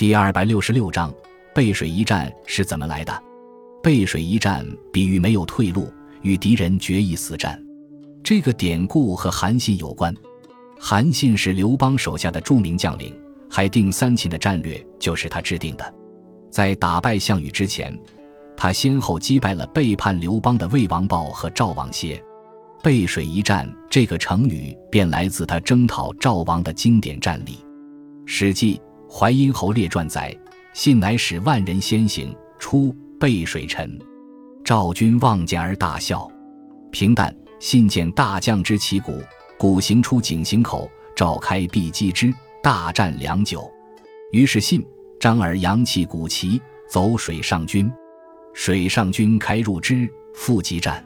第二百六十六章背水一战是怎么来的？背水一战比喻没有退路，与敌人决一死战。这个典故和韩信有关。韩信是刘邦手下的著名将领，海定三秦的战略就是他制定的。在打败项羽之前，他先后击败了背叛刘邦的魏王豹和赵王歇。背水一战这个成语便来自他征讨赵王的经典战例。《史记·淮阴侯列传》载：“信乃使万人先行，出背水沉。赵军望见而大笑。”平淡。信见大将之旗鼓，鼓行出井陉口，召开必击之，大战良久。于是信、张耳扬起鼓旗，走水上军。水上军开入之，复击战。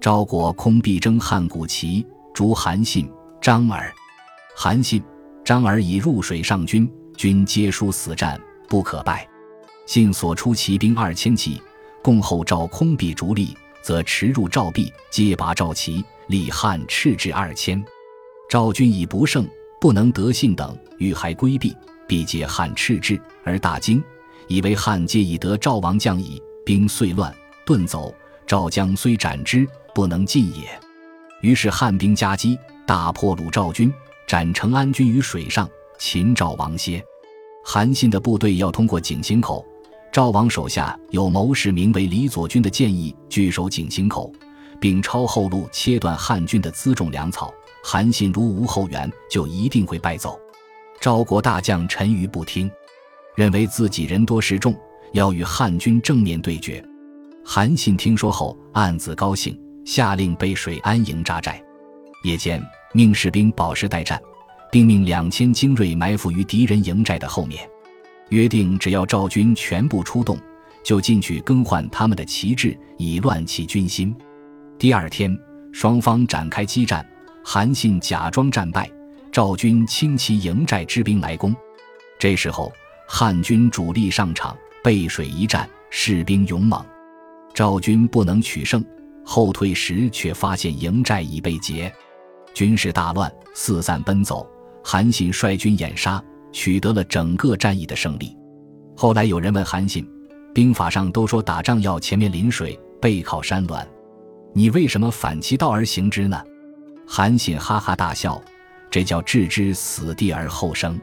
昭国空壁争汉鼓旗，逐韩信、张耳。韩信、张耳已入水上军，军皆输死战，不可败。信所出骑兵二千骑，共后赵空壁逐利。则驰入赵壁，皆拔赵旗，立汉赤至二千。赵军已不胜，不能得信等，欲还归避，必借汉赤至而大惊，以为汉皆已得赵王将矣，兵遂乱，遁走。赵将虽斩之，不能进也。于是汉兵夹击，大破鲁赵军，斩成安军于水上，秦赵王歇。韩信的部队要通过井陉口。赵王手下有谋士名为李左军的建议，据守井陉口，并抄后路切断汉军的辎重粮草。韩信如无后援，就一定会败走。赵国大将陈馀不听，认为自己人多势众，要与汉军正面对决。韩信听说后暗自高兴，下令背水安营扎寨。夜间命士兵保持待战，并命两千精锐埋伏于敌人营寨的后面。约定，只要赵军全部出动，就进去更换他们的旗帜，以乱其军心。第二天，双方展开激战。韩信假装战败，赵军轻骑营寨之兵来攻。这时候，汉军主力上场，背水一战，士兵勇猛。赵军不能取胜，后退时却发现营寨已被劫，军士大乱，四散奔走。韩信率军掩杀。取得了整个战役的胜利。后来有人问韩信：“兵法上都说打仗要前面临水，背靠山峦，你为什么反其道而行之呢？”韩信哈哈大笑：“这叫置之死地而后生。”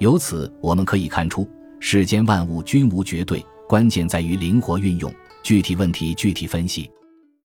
由此我们可以看出，世间万物均无绝对，关键在于灵活运用，具体问题具体分析。